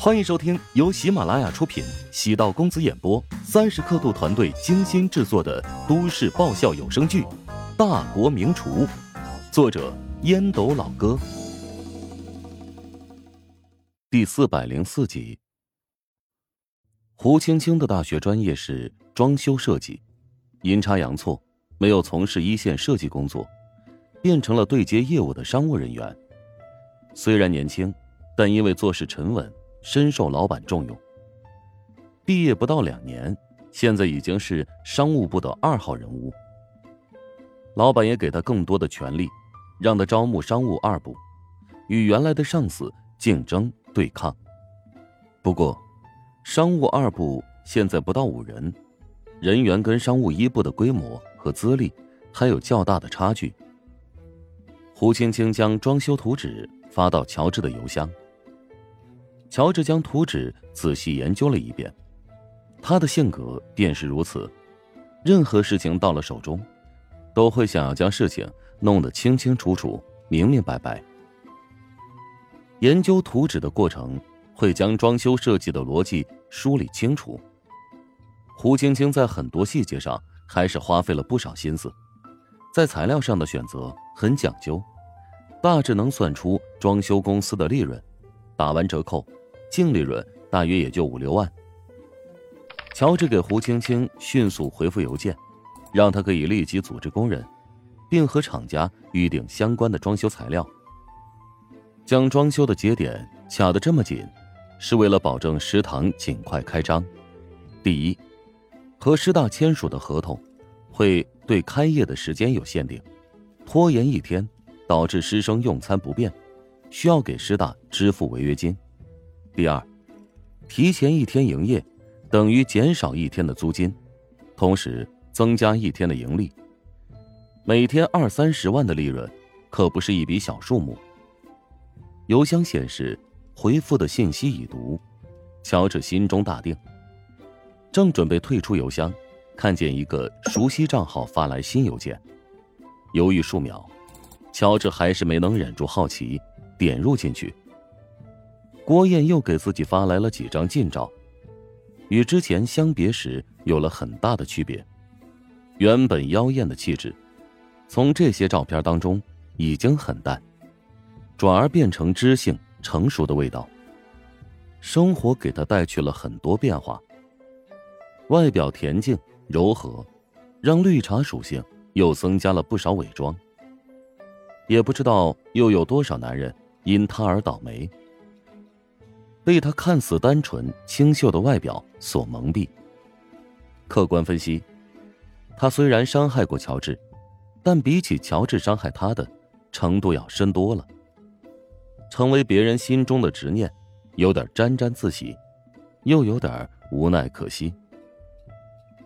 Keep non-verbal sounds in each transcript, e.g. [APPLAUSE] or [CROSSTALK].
欢迎收听由喜马拉雅出品、喜道公子演播、三十刻度团队精心制作的都市爆笑有声剧《大国名厨》，作者烟斗老哥，第四百零四集。胡青青的大学专业是装修设计，阴差阳错，没有从事一线设计工作，变成了对接业务的商务人员。虽然年轻，但因为做事沉稳。深受老板重用。毕业不到两年，现在已经是商务部的二号人物。老板也给他更多的权利，让他招募商务二部，与原来的上司竞争对抗。不过，商务二部现在不到五人，人员跟商务一部的规模和资历还有较大的差距。胡青青将装修图纸发到乔治的邮箱。乔治将图纸仔细研究了一遍，他的性格便是如此，任何事情到了手中，都会想要将事情弄得清清楚楚、明明白白。研究图纸的过程会将装修设计的逻辑梳理清楚。胡青青在很多细节上还是花费了不少心思，在材料上的选择很讲究，大致能算出装修公司的利润，打完折扣。净利润大约也就五六万。乔治给胡青青迅速回复邮件，让他可以立即组织工人，并和厂家预定相关的装修材料。将装修的节点卡得这么紧，是为了保证食堂尽快开张。第一，和师大签署的合同会对开业的时间有限定，拖延一天导致师生用餐不便，需要给师大支付违约金。第二，提前一天营业，等于减少一天的租金，同时增加一天的盈利。每天二三十万的利润，可不是一笔小数目。邮箱显示回复的信息已读，乔治心中大定，正准备退出邮箱，看见一个熟悉账号发来新邮件，犹豫数秒，乔治还是没能忍住好奇，点入进去。郭燕又给自己发来了几张近照，与之前相别时有了很大的区别。原本妖艳的气质，从这些照片当中已经很淡，转而变成知性成熟的味道。生活给他带去了很多变化，外表恬静柔和，让绿茶属性又增加了不少伪装。也不知道又有多少男人因他而倒霉。被他看似单纯清秀的外表所蒙蔽。客观分析，他虽然伤害过乔治，但比起乔治伤害他的程度要深多了。成为别人心中的执念，有点沾沾自喜，又有点无奈可惜。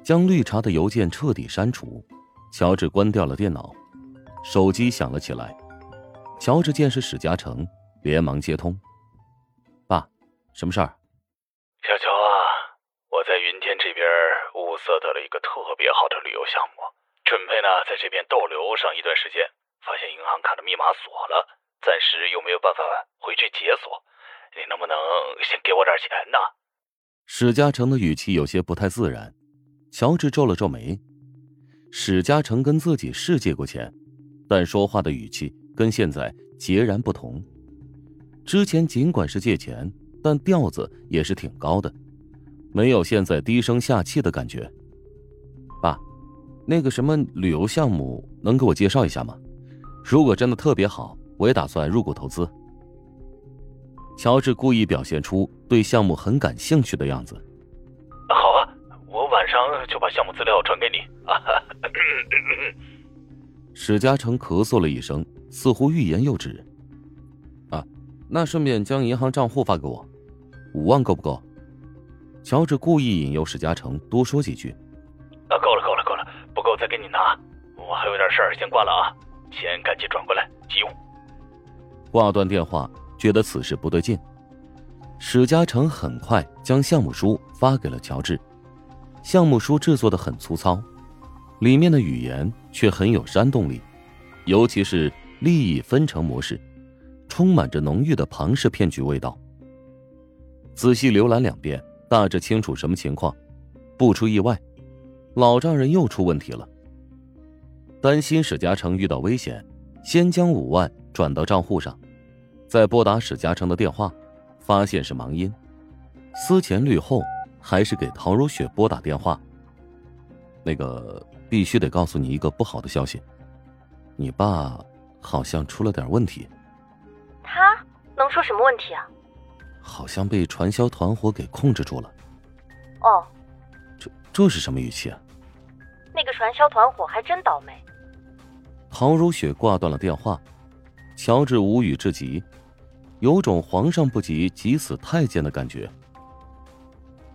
将绿茶的邮件彻底删除，乔治关掉了电脑，手机响了起来。乔治见是史嘉诚，连忙接通。什么事儿？小乔啊，我在云天这边物色到了一个特别好的旅游项目，准备呢在这边逗留上一段时间。发现银行卡的密码锁了，暂时又没有办法回去解锁。你能不能先给我点钱呢？史嘉诚的语气有些不太自然。乔治皱了皱眉。史嘉诚跟自己是借过钱，但说话的语气跟现在截然不同。之前尽管是借钱。但调子也是挺高的，没有现在低声下气的感觉。爸，那个什么旅游项目能给我介绍一下吗？如果真的特别好，我也打算入股投资。乔治故意表现出对项目很感兴趣的样子。好啊，我晚上就把项目资料传给你。史嘉诚咳嗽了一声，似乎欲言又止。啊，那顺便将银行账户发给我。五万够不够？乔治故意引诱史嘉诚多说几句。啊，够了，够了，够了，不够再给你拿。我还有点事儿，先挂了啊，钱赶紧转过来，急用。挂断电话，觉得此事不对劲。史嘉诚很快将项目书发给了乔治。项目书制作的很粗糙，里面的语言却很有煽动力，尤其是利益分成模式，充满着浓郁的庞氏骗局味道。仔细浏览两遍，大致清楚什么情况。不出意外，老丈人又出问题了。担心史嘉诚遇到危险，先将五万转到账户上，再拨打史嘉诚的电话，发现是忙音。思前虑后，还是给陶如雪拨打电话。那个必须得告诉你一个不好的消息，你爸好像出了点问题。他能出什么问题啊？好像被传销团伙给控制住了。哦，这这是什么语气啊？那个传销团伙还真倒霉。陶如雪挂断了电话，乔治无语至极，有种皇上不急急死太监的感觉。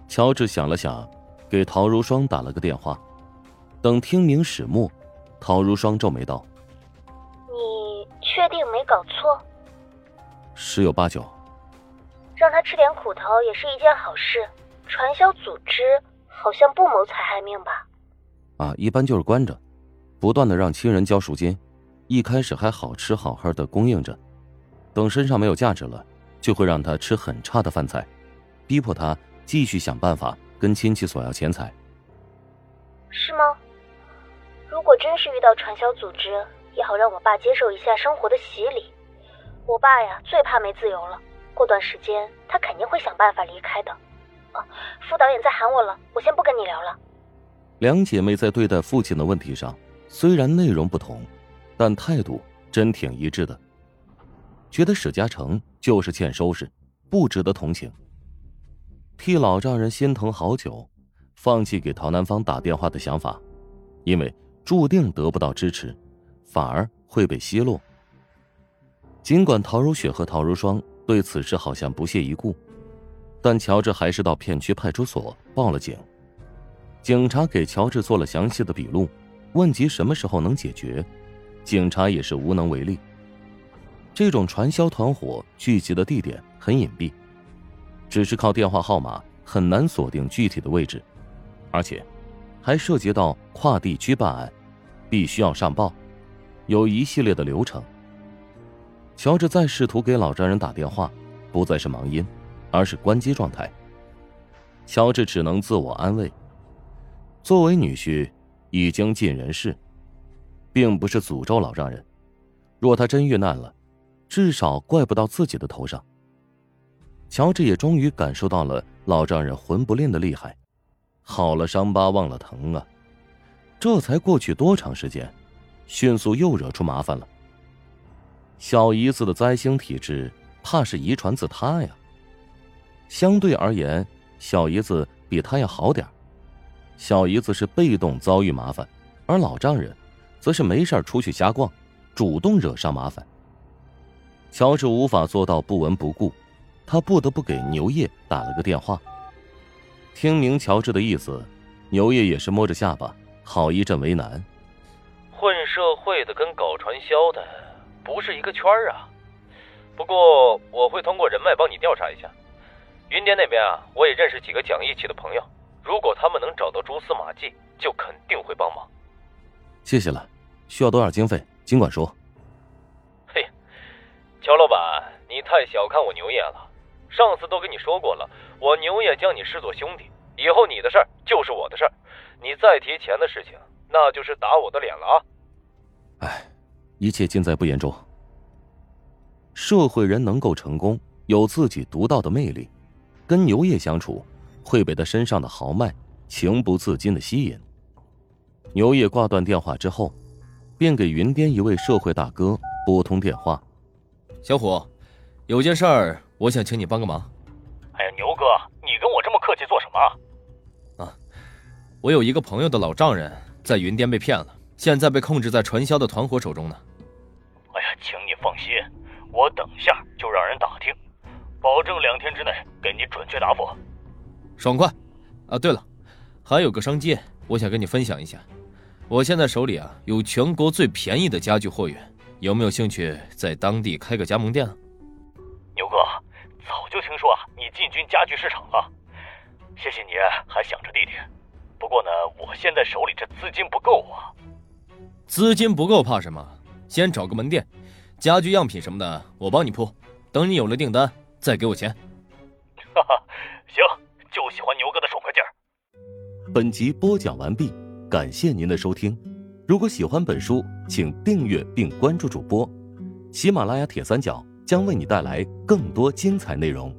乔治想了想，给陶如霜打了个电话。等听明始末，陶如霜皱眉道：“你确定没搞错？十有八九。吃点苦头也是一件好事。传销组织好像不谋财害命吧？啊，一般就是关着，不断的让亲人交赎金。一开始还好吃好喝的供应着，等身上没有价值了，就会让他吃很差的饭菜，逼迫他继续想办法跟亲戚索要钱财。是吗？如果真是遇到传销组织，也好让我爸接受一下生活的洗礼。我爸呀，最怕没自由了。过段时间，他肯定会想办法离开的。啊，副导演在喊我了，我先不跟你聊了。两姐妹在对待父亲的问题上，虽然内容不同，但态度真挺一致的。觉得史嘉诚就是欠收拾，不值得同情。替老丈人心疼好久，放弃给陶南方打电话的想法，因为。注定得不到支持，反而会被奚落。尽管陶如雪和陶如霜对此事好像不屑一顾，但乔治还是到片区派出所报了警。警察给乔治做了详细的笔录，问及什么时候能解决，警察也是无能为力。这种传销团伙聚集的地点很隐蔽，只是靠电话号码很难锁定具体的位置，而且还涉及到跨地区办案。必须要上报，有一系列的流程。乔治再试图给老丈人打电话，不再是忙音，而是关机状态。乔治只能自我安慰：作为女婿，已经尽人事，并不是诅咒老丈人。若他真遇难了，至少怪不到自己的头上。乔治也终于感受到了老丈人魂不吝的厉害，好了伤疤忘了疼啊。这才过去多长时间，迅速又惹出麻烦了。小姨子的灾星体质，怕是遗传自他呀。相对而言，小姨子比他要好点小姨子是被动遭遇麻烦，而老丈人，则是没事出去瞎逛，主动惹上麻烦。乔治无法做到不闻不顾，他不得不给牛业打了个电话。听明乔治的意思，牛业也是摸着下巴。好一阵为难，混社会的跟搞传销的不是一个圈儿啊。不过我会通过人脉帮你调查一下。云巅那边啊，我也认识几个讲义气的朋友，如果他们能找到蛛丝马迹，就肯定会帮忙。谢谢了，需要多少经费尽管说。嘿，乔老板，你太小看我牛爷了。上次都跟你说过了，我牛爷将你视作兄弟，以后你的事儿就是我的事儿。你再提钱的事情，那就是打我的脸了啊！哎，一切尽在不言中。社会人能够成功，有自己独到的魅力，跟牛爷相处，会被他身上的豪迈情不自禁的吸引。牛爷挂断电话之后，便给云巅一位社会大哥拨通电话：“小虎，有件事儿，我想请你帮个忙。”哎呀，牛哥，你跟我这么客气做什么？啊我有一个朋友的老丈人在云巅被骗了，现在被控制在传销的团伙手中呢。请你放心，我等下就让人打听，保证两天之内给你准确答复。爽快！啊，对了，还有个商机，我想跟你分享一下。我现在手里啊有全国最便宜的家具货源，有没有兴趣在当地开个加盟店啊？牛哥，早就听说啊你进军家具市场了，谢谢你还想着弟弟。不过呢，我现在手里这资金不够啊。资金不够怕什么？先找个门店，家具样品什么的我帮你铺等你有了订单再给我钱。哈 [LAUGHS] 哈行就喜欢牛哥的爽快劲儿。本集播讲完毕感谢您的收听。如果喜欢本书请订阅并关注主播。喜马拉雅铁三角将为你带来更多精彩内容。